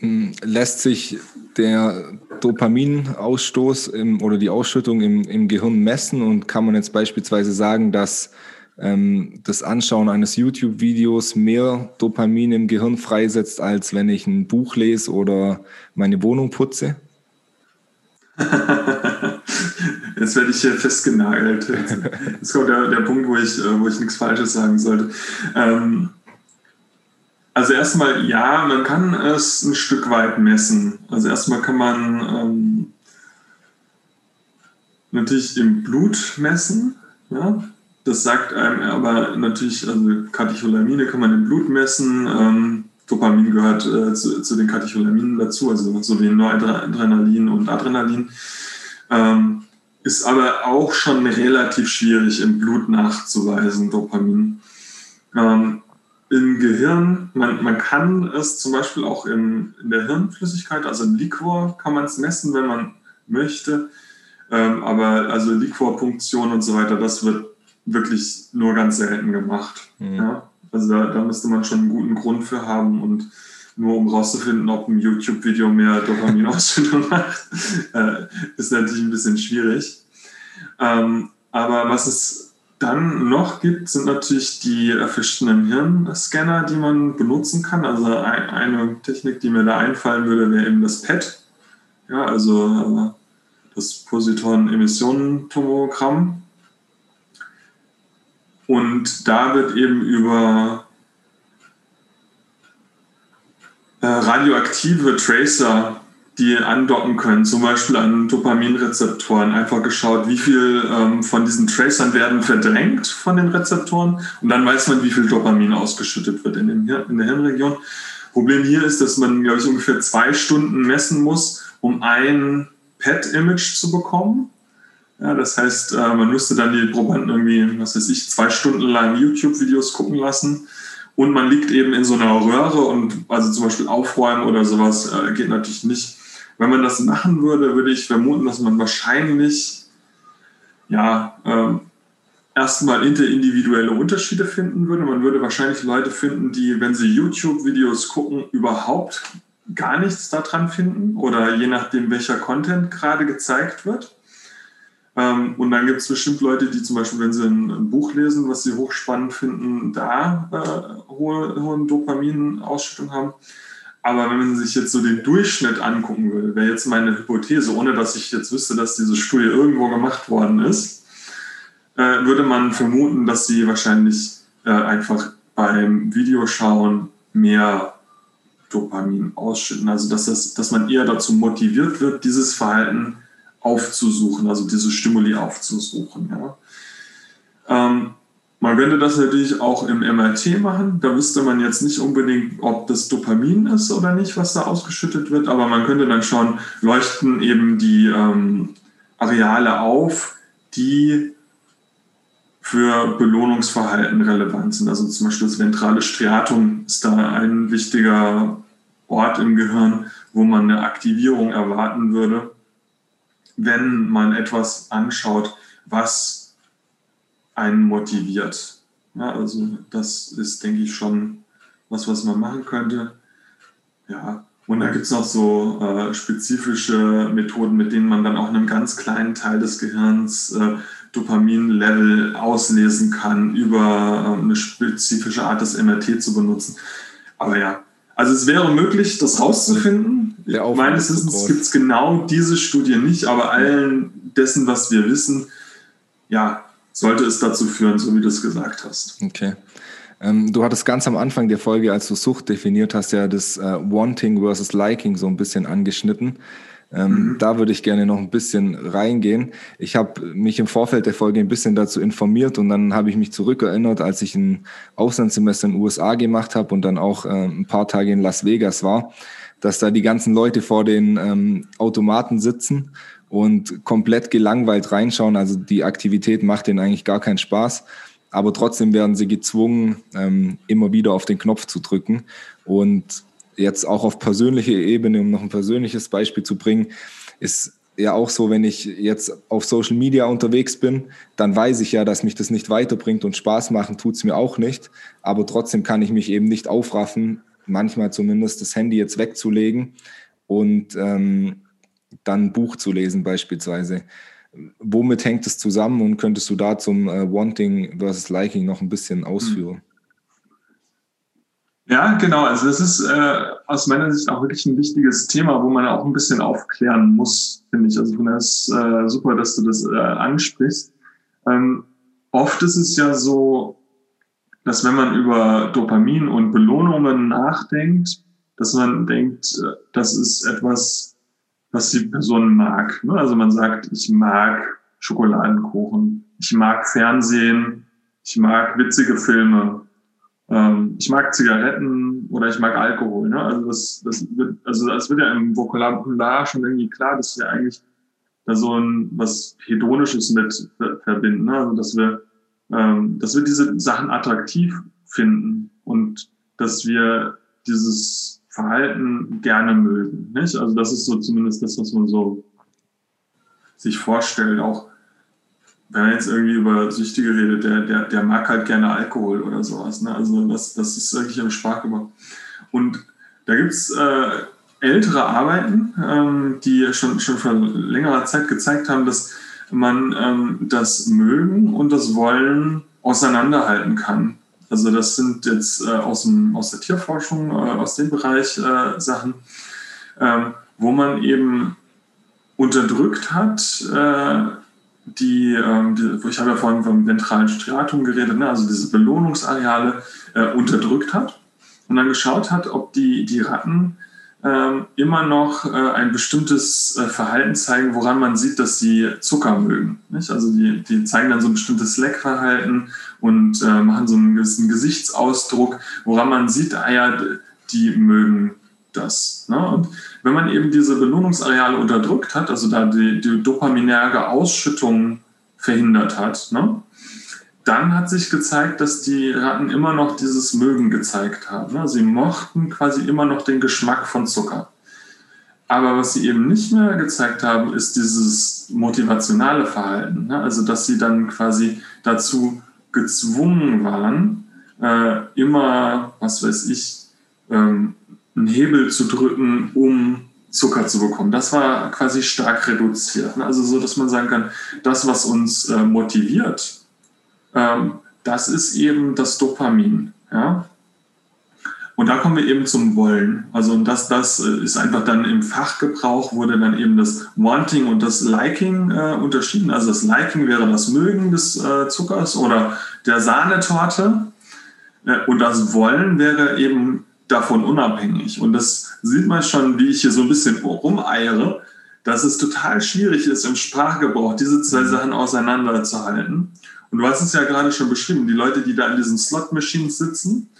Hm, lässt sich der Dopaminausstoß im, oder die Ausschüttung im, im Gehirn messen und kann man jetzt beispielsweise sagen, dass ähm, das Anschauen eines YouTube-Videos mehr Dopamin im Gehirn freisetzt, als wenn ich ein Buch lese oder meine Wohnung putze? Jetzt werde ich hier festgenagelt. Jetzt kommt der, der Punkt, wo ich, äh, wo ich nichts Falsches sagen sollte. Ähm, Also erstmal ja, man kann es ein Stück weit messen. Also erstmal kann man ähm, natürlich im Blut messen. Ja? Das sagt einem aber natürlich, also Katecholamine kann man im Blut messen. Ähm, Dopamin gehört äh, zu, zu, den Katecholaminen dazu, also so wie Noradrenalin und Adrenalin. Ähm, ist aber auch schon relativ schwierig im Blut nachzuweisen, Dopamin. Ähm, Im Gehirn, man, man kann es zum Beispiel auch in, in der Hirnflüssigkeit, also im Liquor, kann man es messen, wenn man möchte. Ähm, aber also Liquorpunktion und so weiter, das wird wirklich nur ganz selten gemacht. Mhm. Ja? Also da, da müsste man schon einen guten Grund für haben und nur um rauszufinden, ob ein YouTube-Video mehr Dopaminausschüttung macht, äh, ist natürlich ein bisschen schwierig. Ähm, aber was es dann noch gibt, sind natürlich die verschiedenen Hirnscanner, die man benutzen kann. Also eine Technik, die mir da einfallen würde, wäre eben das PET. Ja, also äh, das Positron-Emissionen-Tomogramm. Und da wird eben über äh, radioaktive Tracer, die andocken können, zum Beispiel an Dopaminrezeptoren, einfach geschaut, wie viel ähm, von diesen Tracern werden verdrängt von den Rezeptoren und dann weiß man, wie viel Dopamin ausgeschüttet wird in, dem, in der Hirnregion. Problem hier ist, dass man, glaube ich, ungefähr zwei Stunden messen muss, um ein PET-Image zu bekommen. Ja, das heißt, äh, man müsste dann die Probanden irgendwie, was weiß ich, zwei Stunden lang YouTube-Videos gucken lassen. Und man liegt eben in so einer Röhre und also zum Beispiel aufräumen oder sowas äh, geht natürlich nicht. Wenn man das machen würde, würde ich vermuten, dass man wahrscheinlich ja ähm, erstmal interindividuelle Unterschiede finden würde. Man würde wahrscheinlich Leute finden, die, wenn sie YouTube-Videos gucken, überhaupt gar nichts daran finden oder je nachdem, welcher Content gerade gezeigt wird. Ähm, und dann gibt es bestimmt Leute, die zum Beispiel, wenn sie ein, ein, Buch lesen, was sie hochspannend finden, da äh, hohe, hohe Dopaminausschüttung haben. Aber wenn man sich jetzt so den Durchschnitt angucken will, wäre jetzt meine Hypothese, ohne dass ich jetzt wüsste, dass diese Studie irgendwo gemacht worden ist, äh, würde man vermuten, dass sie wahrscheinlich äh, einfach beim Videoschauen mehr Dopamin ausschütten. Also dass, das, dass man eher dazu motiviert wird, dieses Verhalten aufzusuchen, also diese Stimuli aufzusuchen. Ja. Ähm, man könnte das natürlich auch im MRT machen. Da wüsste man jetzt nicht unbedingt, ob das Dopamin ist oder nicht, was da ausgeschüttet wird, aber man könnte dann schauen, leuchten eben die ähm, Areale auf, die für Belohnungsverhalten relevant sind. Also zum Beispiel das ventrale Striatum ist da ein wichtiger Ort im Gehirn, wo man eine Aktivierung erwarten würde, wenn man etwas anschaut, was einen motiviert. Ja, also das ist, denke ich, schon was, was man machen könnte. Ja, und da gibt es noch so äh, spezifische Methoden, mit denen man dann auch einen ganz kleinen Teil des Gehirns äh, Dopamin-Level auslesen kann, über ähm, eine spezifische Art des MRT zu benutzen. Aber ja, also es wäre möglich, das rauszufinden. Meines Wissens gibt es genau diese Studie nicht, aber allen dessen, was wir wissen, ja, sollte es dazu führen, so wie du es gesagt hast. Okay. Ähm, du hattest ganz am Anfang der Folge, als du Sucht definiert hast, ja das äh, Wanting versus Liking so ein bisschen angeschnitten. Ähm, mhm. Da würde ich gerne noch ein bisschen reingehen. Ich habe mich im Vorfeld der Folge ein bisschen dazu informiert und dann habe ich mich zurückerinnert, als ich ein Auslandssemester in den USA gemacht habe und dann auch äh, ein paar Tage in Las Vegas war, dass da die ganzen Leute vor den ähm, Automaten sitzen und komplett gelangweilt reinschauen. Also die Aktivität macht denen eigentlich gar keinen Spaß. Aber trotzdem werden sie gezwungen, ähm, immer wieder auf den Knopf zu drücken. Und jetzt auch auf persönlicher Ebene, um noch ein persönliches Beispiel zu bringen, ist ja auch so, wenn ich jetzt auf Social Media unterwegs bin, dann weiß ich ja, dass mich das nicht weiterbringt und Spaß machen tut es mir auch nicht. Aber trotzdem kann ich mich eben nicht aufraffen, manchmal zumindest das Handy jetzt wegzulegen und ähm, dann ein Buch zu lesen beispielsweise. Womit hängt es zusammen und könntest du da zum äh, Wanting versus Liking noch ein bisschen ausführen? Ja, genau. Also das ist äh, aus meiner Sicht auch wirklich ein wichtiges Thema, wo man auch ein bisschen aufklären muss, finde ich. Also von daher ist äh, super, dass du das äh, ansprichst. Ähm, oft ist es ja so, dass wenn man über Dopamin und Belohnungen nachdenkt, dass man denkt, äh, das ist etwas, was die Person mag. Ne? Also man sagt, ich mag Schokoladenkuchen, ich mag Fernsehen, ich mag witzige Filme, ähm, ich mag Zigaretten oder ich mag Alkohol. Ne? Also das, das wird, also das wird ja im Vokabular schon irgendwie klar, dass wir eigentlich da so ein was hedonisches mit verbinden. Ne? Also dass wir, ähm, dass wir diese Sachen attraktiv finden und dass wir dieses Verhalten gerne mögen. Nicht? Also das ist so zumindest das, was man so sich vorstellt. Auch wenn man jetzt irgendwie über Süchtige redet, der, der, der mag halt gerne Alkohol oder sowas. Ne? Also das, das ist wirklich im Sprachgebrauch. Und da gibt es äh, ältere Arbeiten, ähm, die schon, schon vor längerer Zeit gezeigt haben, dass man ähm, das Mögen und das Wollen auseinanderhalten kann. Also das sind jetzt äh, aus, dem, aus der Tierforschung, äh, aus dem Bereich äh, Sachen, ähm, wo man eben unterdrückt hat, äh, die, ähm, die, ich habe ja vorhin vom ventralen Striatum geredet, ne, also diese Belohnungsareale äh, unterdrückt hat und dann geschaut hat, ob die, die Ratten immer noch äh, ein bestimmtes äh, Verhalten zeigen, woran man sieht, dass sie Zucker mögen. Also die, die zeigen dann so ein bestimmtes Leckverhalten und äh, machen so einen gewissen Gesichtsausdruck, woran man sieht, ah die mögen das. Ne? Und wenn man eben diese Belohnungsareale unterdrückt hat, also da die, die dopaminerge Ausschüttung verhindert hat, ne? Dann hat sich gezeigt, dass die Ratten immer noch dieses Mögen gezeigt haben. Ne? Sie mochten quasi immer noch den Geschmack von Zucker. Aber was sie eben nicht mehr gezeigt haben, ist dieses motivationale Verhalten. Ne? Also, dass sie dann quasi dazu gezwungen waren, äh, immer, was weiß ich, ähm, einen Hebel zu drücken, um Zucker zu bekommen. Das war quasi stark reduziert. Ne? Also so, dass man sagen kann, das, was uns äh, motiviert, ähm, das ist eben das Dopamin. Ja? Und da kommen wir eben zum Wollen. Also das, das äh, ist einfach dann im Fachgebrauch wurde dann eben das Wanting und das Liking äh, unterschieden. Also das Liking wäre das Mögen des äh, Zuckers oder der Sahnetorte. Äh, und das Wollen wäre eben davon unabhängig. Und das sieht man schon, wie ich hier so ein bisschen rumeiere, dass es total schwierig ist, im Sprachgebrauch diese zwei mhm. Sachen auseinanderzuhalten. Und du hast es ja gerade schon beschrieben, die Leute, die da in diesen Slot-Machines sitzen,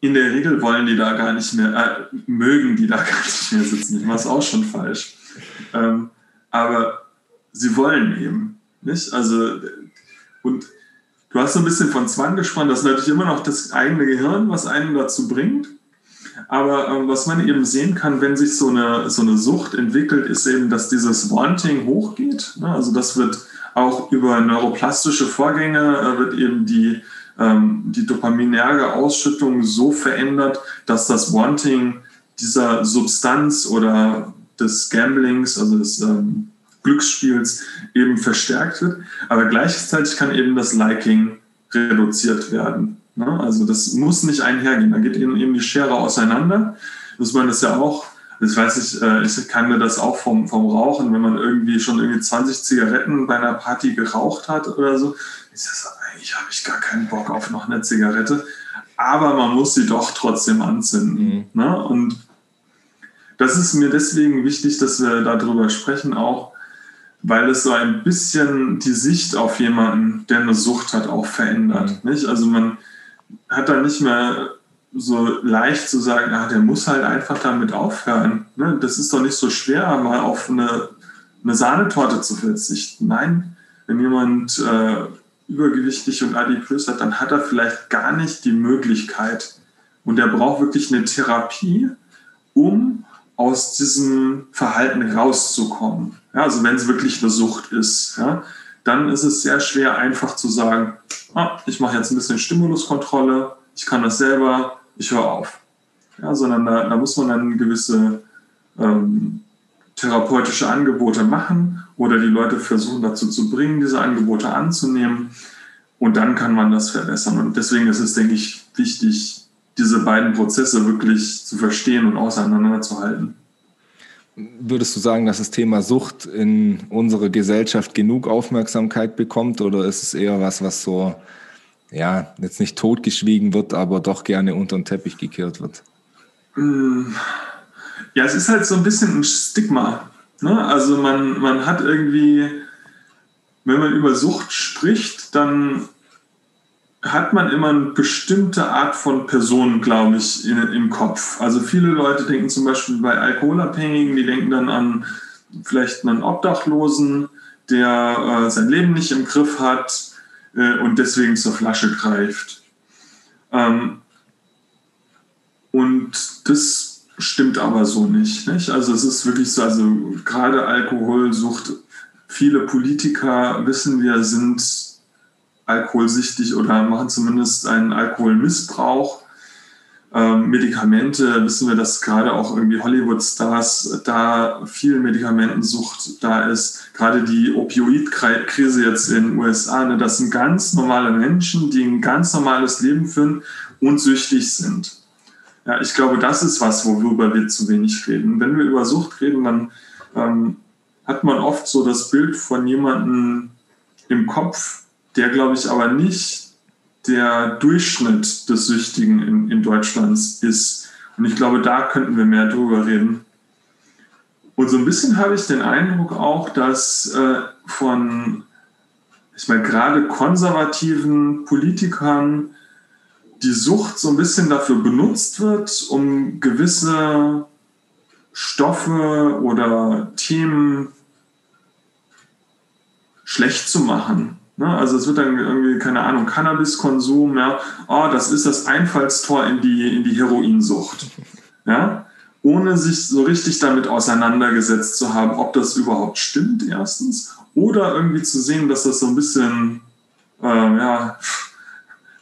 in der Regel wollen die da gar nicht mehr, äh, mögen die da gar nicht mehr sitzen. Ich mache es auch schon falsch. Ähm, aber sie wollen eben, nicht? Also, und Du hast so ein bisschen von Zwang gesprochen, das ist natürlich immer noch das eigene Gehirn, was einen dazu bringt. Aber ähm, was man eben sehen kann, wenn sich so eine, so eine Sucht entwickelt, ist eben, dass dieses Wanting hochgeht. Ne? Also das wird auch über neuroplastische Vorgänge, äh, wird eben die, ähm, die dopaminerge Ausschüttung so verändert, dass das Wanting dieser Substanz oder des Gamblings, also des ähm, Glücksspiels eben verstärkt wird. Aber gleichzeitig kann eben das Liking reduziert werden. Ne? Also das muss nicht einhergehen. Da geht eben die Schere auseinander. Muss man das ja auch, das weiß ich, äh, ich kann mir das auch vom, vom Rauchen, wenn man irgendwie schon irgendwie 20 Zigaretten bei einer Party geraucht hat oder so, ist das, eigentlich habe ich gar keinen Bock auf noch eine Zigarette. Aber man muss sie doch trotzdem anzünden. Mhm. Ne? Und das ist mir deswegen wichtig, dass wir darüber sprechen, auch weil es so ein bisschen die Sicht auf jemanden, der eine Sucht hat, auch verändert. Mhm. Nicht? Also man hat dann nicht mehr so leicht zu sagen, ah, der muss halt einfach damit aufhören. Ne? Das ist doch nicht so schwer, mal auf eine, eine Sahnetorte zu verzichten. Nein, wenn jemand äh, übergewichtig und adipös hat, dann hat er vielleicht gar nicht die Möglichkeit. Und er braucht wirklich eine Therapie, um aus diesem Verhalten rauszukommen. Ja, also wenn es wirklich eine Sucht ist, ja, dann ist es sehr schwer einfach zu sagen, ah, ich mache jetzt ein bisschen Stimuluskontrolle, ich kann das selber, ich höre auf. Ja, sondern da, da muss man dann gewisse ähm, therapeutische Angebote machen oder die Leute versuchen dazu zu bringen, diese Angebote anzunehmen. Und dann kann man das verbessern. Und deswegen ist es, denke ich, wichtig, diese beiden Prozesse wirklich zu verstehen und auseinanderzuhalten. Würdest du sagen, dass das Thema Sucht in unserer Gesellschaft genug Aufmerksamkeit bekommt oder ist es eher was, was so ja, jetzt nicht totgeschwiegen wird, aber doch gerne unter den Teppich gekehrt wird? Mm. Ja, es ist halt so ein bisschen ein Stigma. Ne? Also man, man hat irgendwie, wenn man über Sucht spricht, dann hat man immer eine bestimmte Art von Person, glaube ich, in, im Kopf. Also viele Leute denken zum Beispiel bei Alkoholabhängigen, die denken dann an vielleicht einen Obdachlosen, der äh, sein Leben nicht im Griff hat äh, und deswegen zur Flasche greift. Ähm, und das stimmt aber so nicht, nicht. Also es ist wirklich so, also gerade Alkoholsucht, viele Politiker wissen wir sind alkoholsüchtig oder machen zumindest einen Alkoholmissbrauch. Ähm, Medikamente wissen wir, dass gerade auch irgendwie Hollywood-Stars da viel Medikamentensucht da ist. Gerade die Opioid-Krise jetzt in den USA, ne, das sind ganz normale Menschen, die ein ganz normales Leben führen und süchtig sind. Ja, ich glaube, das ist was, worüber wir zu wenig reden. Wenn wir über Sucht reden, dann ähm, hat man oft so das Bild von jemandem im Kopf, der, glaube ich, aber nicht der Durchschnitt des Süchtigen in, in Deutschland ist. Und ich glaube, da könnten wir mehr drüber reden. Und so ein bisschen habe ich den Eindruck auch, dass äh, von, ich meine, gerade konservativen Politikern die Sucht so ein bisschen dafür benutzt wird, um gewisse Stoffe oder Themen schlecht zu machen. Ne? Also es wird dann irgendwie, keine Ahnung, Cannabiskonsum, ja, oh, das ist das Einfallstor in die, in die Heroinsucht. Ja? Ohne sich so richtig damit auseinandergesetzt zu haben, ob das überhaupt stimmt, erstens. Oder irgendwie zu sehen, dass das so ein bisschen, äh, ja,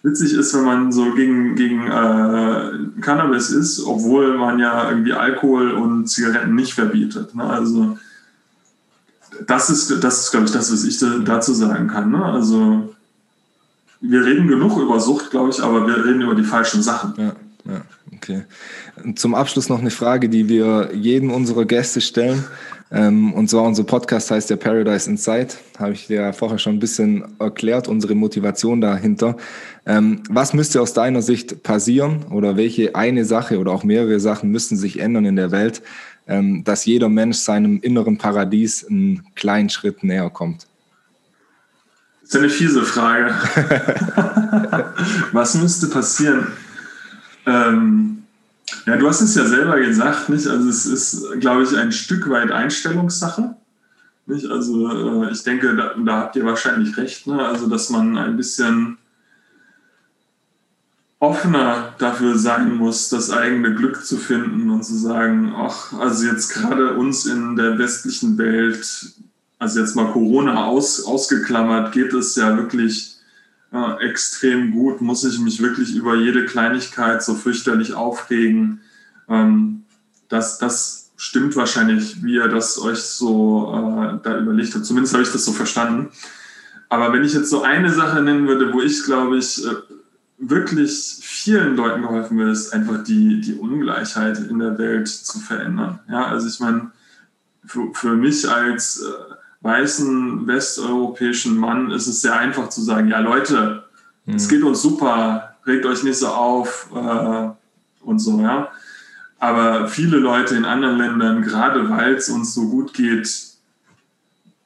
witzig ist, wenn man so gegen, gegen äh, Cannabis ist, obwohl man ja irgendwie Alkohol und Zigaretten nicht verbietet. Ne? Also das ist, das ist, glaube ich, das, was ich dazu sagen kann. Ne? Also wir reden genug über Sucht, glaube ich, aber wir reden über die falschen Sachen. Ja, ja, okay. Zum Abschluss noch eine Frage, die wir jedem unserer Gäste stellen. Ähm, und zwar unser Podcast heißt ja Paradise Inside. Habe ich dir ja vorher schon ein bisschen erklärt, unsere Motivation dahinter. Ähm, was müsste aus deiner Sicht passieren oder welche eine Sache oder auch mehrere Sachen müssten sich ändern in der Welt, dass jeder Mensch seinem inneren Paradies einen kleinen Schritt näher kommt? Das ist eine fiese Frage. Was müsste passieren? Ähm, ja, du hast es ja selber gesagt, nicht? Also es ist, glaube ich, ein Stück weit Einstellungssache. Nicht? Also äh, ich denke, da, da, habt ihr wahrscheinlich recht, ne? Also dass man ein bisschen offener dafür sein muss, das eigene Glück zu finden und zu sagen, ach, also jetzt gerade uns in der westlichen Welt, also jetzt mal Corona aus, ausgeklammert, geht es ja wirklich äh, extrem gut, muss ich mich wirklich über jede Kleinigkeit so fürchterlich aufregen. Ähm, das, das stimmt wahrscheinlich, wie ihr das euch so äh, da überlegt habt. Zumindest habe ich das so verstanden. Aber wenn ich jetzt so eine Sache nennen würde, wo ich glaube ich äh, wirklich vielen Leuten geholfen wird, ist einfach die, die Ungleichheit in der Welt zu verändern. Ja, also ich meine, für, für mich als äh, weißen westeuropäischen Mann ist es sehr einfach zu sagen, ja Leute, mhm. es geht uns super, regt euch nicht so auf äh, und so, ja. Aber viele Leute in anderen Ländern, gerade weil es uns so gut geht,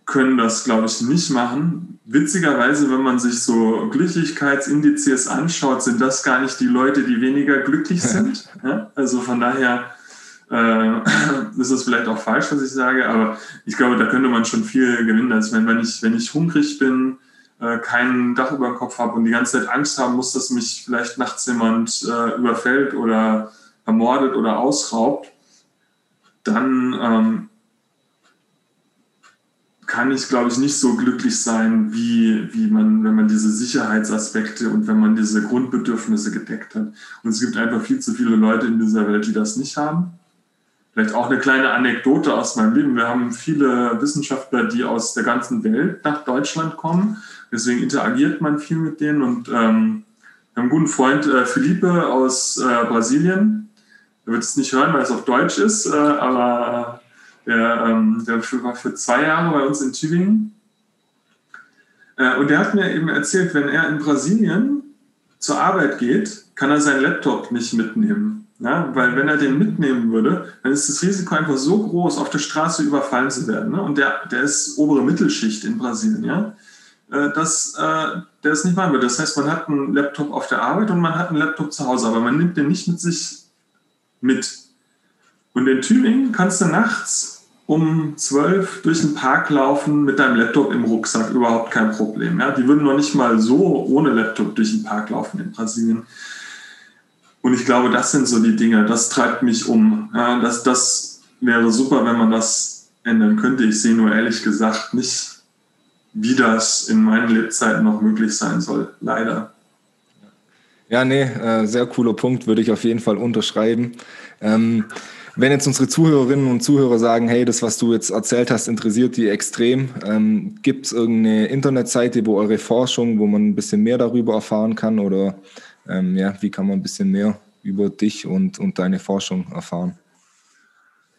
können das, glaube ich, nicht machen. Witzigerweise, wenn man sich so Glücklichkeitsindizes anschaut, sind das gar nicht die Leute, die weniger glücklich sind. Ja? Also von daher äh, ist es vielleicht auch falsch, was ich sage, aber ich glaube, da könnte man schon viel gewinnen. Also wenn, ich, wenn ich hungrig bin, äh, kein Dach über dem Kopf habe und die ganze Zeit Angst haben muss, dass mich vielleicht nachts jemand äh, überfällt oder ermordet oder ausraubt, dann ähm, kann ich, glaube ich, nicht so glücklich sein, wie, wie man, wenn man diese Sicherheitsaspekte und wenn man diese Grundbedürfnisse gedeckt hat. Und es gibt einfach viel zu viele Leute in dieser Welt, die das nicht haben. Vielleicht auch eine kleine Anekdote aus meinem Leben. Wir haben viele Wissenschaftler, die aus der ganzen Welt nach Deutschland kommen. Deswegen interagiert man viel mit denen. Und ähm, wir haben einen guten Freund, äh, Felipe aus äh, Brasilien. Er wird es nicht hören, weil es auf Deutsch ist, äh, aber der, ähm, der war für zwei Jahre bei uns in Tübingen. Äh, und der hat mir eben erzählt, wenn er in Brasilien zur Arbeit geht, kann er seinen Laptop nicht mitnehmen. Ja, weil wenn er den mitnehmen würde, dann ist das Risiko einfach so groß, auf der Straße überfallen zu werden. Ne? Und der, der ist obere Mittelschicht in Brasilien, ja, äh, dass äh, der es nicht machen würde. Das heißt, man hat einen Laptop auf der Arbeit und man hat einen Laptop zu Hause, aber man nimmt den nicht mit sich mit. Und in Tübingen kannst du nachts um zwölf durch den Park laufen mit deinem Laptop im Rucksack, überhaupt kein Problem. Ja? Die würden noch nicht mal so ohne Laptop durch den Park laufen in Brasilien. Und ich glaube, das sind so die Dinge, das treibt mich um. Ja, das, das wäre super, wenn man das ändern könnte. Ich sehe nur ehrlich gesagt nicht, wie das in meinen Lebzeiten noch möglich sein soll. Leider. Ja, nee, äh, sehr cooler Punkt, würde ich auf jeden Fall unterschreiben. Ähm, wenn jetzt unsere Zuhörerinnen und Zuhörer sagen, hey, das, was du jetzt erzählt hast, interessiert die extrem, ähm, gibt es irgendeine Internetseite, wo eure Forschung, wo man ein bisschen mehr darüber erfahren kann oder ähm, ja, wie kann man ein bisschen mehr über dich und, und deine Forschung erfahren?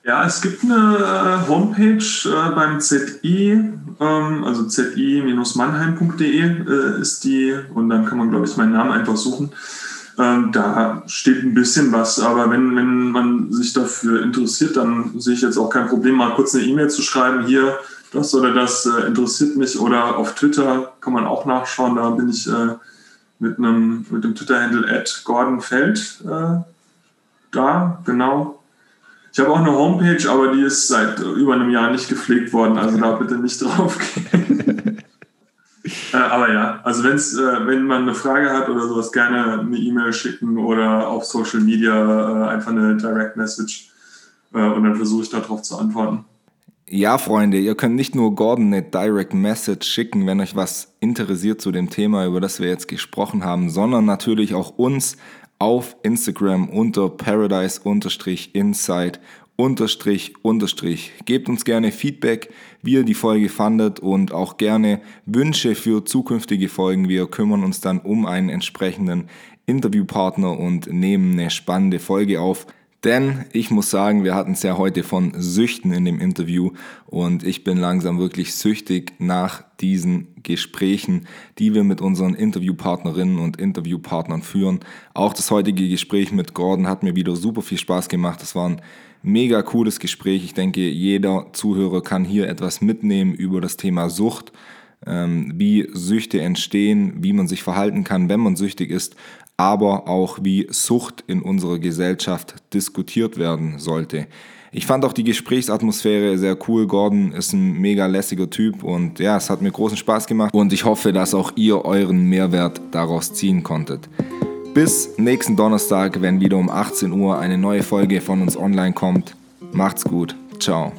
Ja, es gibt eine äh, Homepage äh, beim ZI, ähm, also zi-mannheim.de äh, ist die und dann kann man, glaube ich, meinen Namen einfach suchen. Ähm, da steht ein bisschen was, aber wenn, wenn man sich dafür interessiert, dann sehe ich jetzt auch kein Problem, mal kurz eine E-Mail zu schreiben, hier, das oder das äh, interessiert mich. Oder auf Twitter kann man auch nachschauen, da bin ich äh, mit einem mit dem Twitter-Handle at gordonfeld äh, da, genau. Ich habe auch eine Homepage, aber die ist seit über einem Jahr nicht gepflegt worden, also da bitte nicht drauf gehen. äh, aber ja, also wenn's, äh, wenn man eine Frage hat oder sowas, gerne eine E-Mail schicken oder auf Social Media äh, einfach eine Direct Message äh, und dann versuche ich darauf zu antworten. Ja, Freunde, ihr könnt nicht nur Gordon eine Direct Message schicken, wenn euch was interessiert zu dem Thema, über das wir jetzt gesprochen haben, sondern natürlich auch uns auf Instagram unter paradise-insight unterstrich unterstrich. Gebt uns gerne Feedback, wie ihr die Folge fandet und auch gerne Wünsche für zukünftige Folgen. Wir kümmern uns dann um einen entsprechenden Interviewpartner und nehmen eine spannende Folge auf. Denn ich muss sagen, wir hatten es ja heute von Süchten in dem Interview und ich bin langsam wirklich süchtig nach diesen Gesprächen, die wir mit unseren Interviewpartnerinnen und Interviewpartnern führen. Auch das heutige Gespräch mit Gordon hat mir wieder super viel Spaß gemacht. Es war ein mega cooles Gespräch. Ich denke, jeder Zuhörer kann hier etwas mitnehmen über das Thema Sucht ähm, wie Süchte entstehen, wie man sich verhalten kann, wenn man süchtig ist, aber auch wie Sucht in unserer Gesellschaft diskutiert werden sollte. Ich fand auch die Gesprächsatmosphäre sehr cool. Gordon ist ein mega lässiger Typ und ja, es hat mir großen Spaß gemacht und ich hoffe, dass auch ihr euren Mehrwert daraus ziehen konntet. Bis nächsten Donnerstag, wenn wieder um 18 Uhr eine neue Folge von uns online kommt. Macht's gut. Ciao.